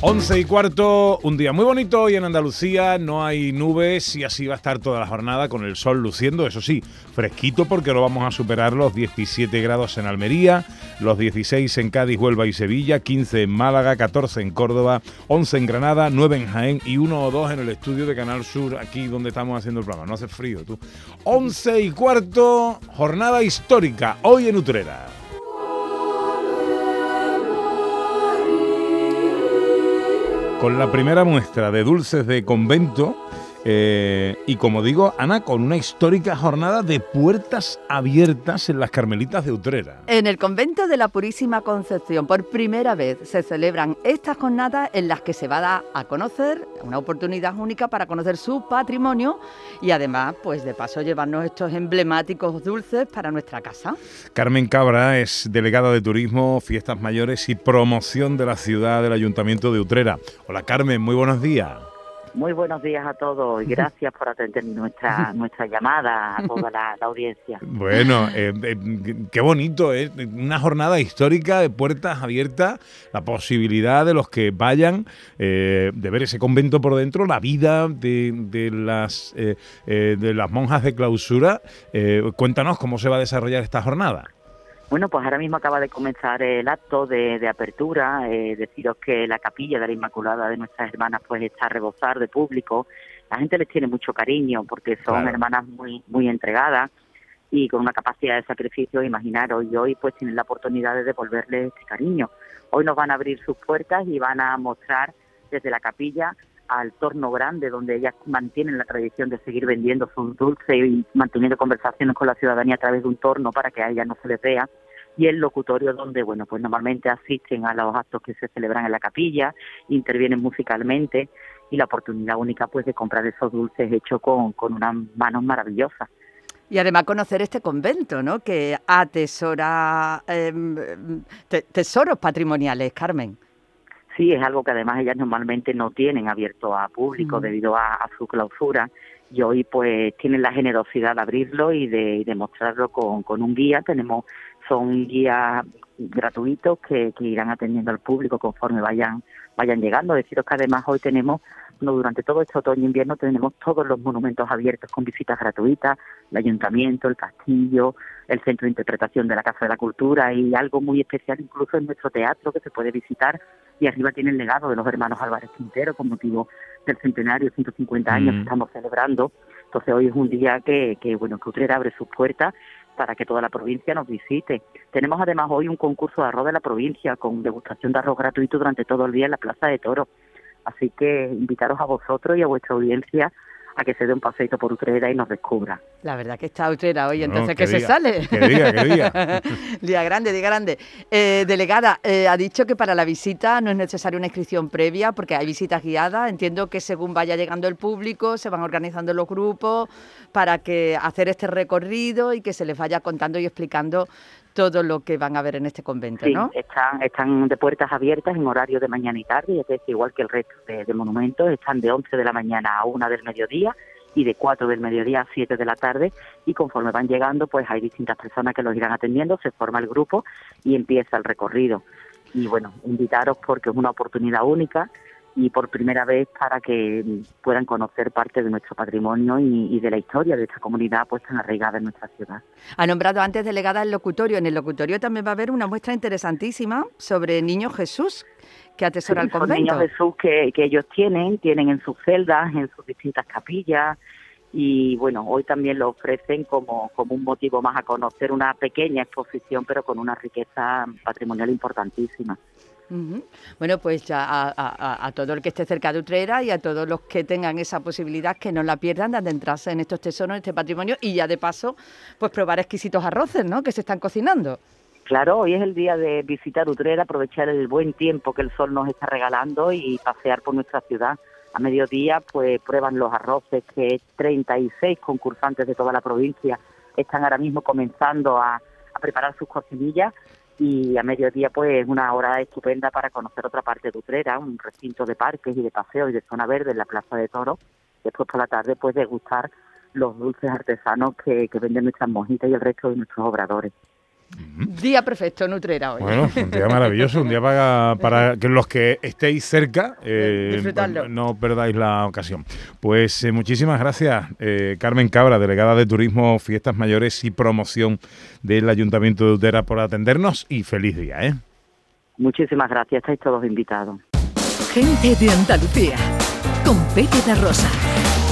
11 y cuarto, un día muy bonito hoy en Andalucía, no hay nubes y así va a estar toda la jornada con el sol luciendo, eso sí, fresquito porque no vamos a superar los 17 grados en Almería, los 16 en Cádiz, Huelva y Sevilla, 15 en Málaga, 14 en Córdoba, 11 en Granada, 9 en Jaén y 1 o 2 en el estudio de Canal Sur, aquí donde estamos haciendo el programa, no hace frío tú. 11 y cuarto, jornada histórica, hoy en Utrera. Con la primera muestra de dulces de convento eh, y como digo, Ana, con una histórica jornada de puertas abiertas en las Carmelitas de Utrera. En el convento de la Purísima Concepción, por primera vez se celebran estas jornadas en las que se va a dar a conocer, una oportunidad única para conocer su patrimonio y además, pues de paso, llevarnos estos emblemáticos dulces para nuestra casa. Carmen Cabra es delegada de Turismo, Fiestas Mayores y Promoción de la Ciudad del Ayuntamiento de Utrera. Hola Carmen, muy buenos días. Muy buenos días a todos y gracias por atender nuestra nuestra llamada a toda la, audiencia. Bueno, eh, eh, qué bonito, ¿eh? Una jornada histórica de puertas abiertas, la posibilidad de los que vayan eh, de ver ese convento por dentro, la vida de, de las, de las monjas de clausura. cuéntanos cómo se va a desarrollar esta jornada. Bueno, pues ahora mismo acaba de comenzar el acto de, apertura. Eh, deciros que la capilla de la Inmaculada de nuestras hermanas pues está a rebosar de público. La gente les tiene mucho cariño porque son hermanas muy muy entregadas y con una capacidad de sacrificio, imaginaros, y hoy pues tienen la oportunidad de devolverles este cariño. Hoy nos van a abrir sus puertas y van a mostrar desde la capilla al torno grande, donde ellas mantienen la tradición de seguir vendiendo sus dulces y manteniendo conversaciones con la ciudadanía a través de un torno para que a ellas no se les vea, y el locutorio donde, bueno, pues normalmente asisten a los actos que se celebran en la capilla, intervienen musicalmente y la oportunidad única pues de comprar esos dulces hechos con, con unas manos maravillosas. Y además conocer este convento, ¿no? Que atesora em, tesoros patrimoniales, Carmen sí es algo que además ellas normalmente no tienen abierto a público debido a, su clausura y hoy pues tienen la generosidad de abrirlo y de, demostrarlo con, con un guía. Tenemos, son guías gratuitos que, que irán atendiendo al público conforme vayan, vayan llegando. Deciros que además hoy tenemos durante todo este otoño e invierno tenemos todos los monumentos abiertos con visitas gratuitas, el ayuntamiento, el castillo, el centro de interpretación de la Casa de la Cultura y algo muy especial incluso en nuestro teatro que se puede visitar y arriba tiene el legado de los hermanos Álvarez Quintero con motivo del centenario, 150 años que estamos celebrando. Entonces hoy es un día que, que bueno, que Utrera abre sus puertas para que toda la provincia nos visite. Tenemos además hoy un concurso de arroz de la provincia con degustación de arroz gratuito durante todo el día en la Plaza de Toro. Así que invitaros a vosotros y a vuestra audiencia a que se dé un paseito por Utrera y nos descubra. La verdad que está Utrera hoy, entonces que se sale. ¿Qué día, qué día? día grande, día grande. Eh, delegada, eh, ha dicho que para la visita no es necesaria una inscripción previa porque hay visitas guiadas. Entiendo que según vaya llegando el público se van organizando los grupos para que hacer este recorrido y que se les vaya contando y explicando todo lo que van a ver en este convento, sí, están, están de puertas abiertas en horario de mañana y tarde, es igual que el resto de, monumentos, están de 11 de la mañana a 1 del mediodía y de 4 del mediodía a 7 de la tarde y conforme van llegando pues hay distintas personas que los irán atendiendo, se forma el grupo y empieza el recorrido. Y bueno, invitaros porque es una oportunidad única y por primera vez para que puedan conocer parte de nuestro patrimonio y, de la historia de esta comunidad pues tan arraigada en nuestra ciudad. Ha nombrado antes delegada el locutorio. En el locutorio también va a haber una muestra interesantísima sobre Niño Jesús que atesora el convento. Niño Jesús que, que ellos tienen, tienen en sus celdas, en sus distintas capillas y bueno, hoy también lo ofrecen como, como un motivo más a conocer una pequeña exposición pero con una riqueza patrimonial importantísima. Bueno, pues ya a, todo el que esté cerca de Utrera y a todos los que tengan esa posibilidad que no la pierdan de adentrarse en estos tesoros, en este patrimonio y ya de paso, pues probar exquisitos arroces, ¿no? Que se están cocinando. Claro, hoy es el día de visitar Utrera, aprovechar el buen tiempo que el sol nos está regalando y pasear por nuestra ciudad. A mediodía, pues prueban los arroces que 36 concursantes de toda la provincia están ahora mismo comenzando a, a preparar sus cocinillas y a mediodía pues una hora estupenda para conocer otra parte de Utrera, un recinto de parques y de paseos y de zona verde en la Plaza de Toro. Después por la tarde pues degustar los dulces artesanos que, que venden nuestras monjitas y el resto de nuestros obradores. Día perfecto, Nutrera hoy. Bueno, un día maravilloso, un día para, para que los que estéis cerca eh, no perdáis la ocasión. Pues eh, muchísimas gracias, eh, Carmen Cabra, delegada de Turismo, Fiestas Mayores y Promoción del Ayuntamiento de Utera por atendernos y feliz día, ¿eh? Muchísimas gracias, estáis todos invitados. Gente de Andalucía. Con Pepe Rosa.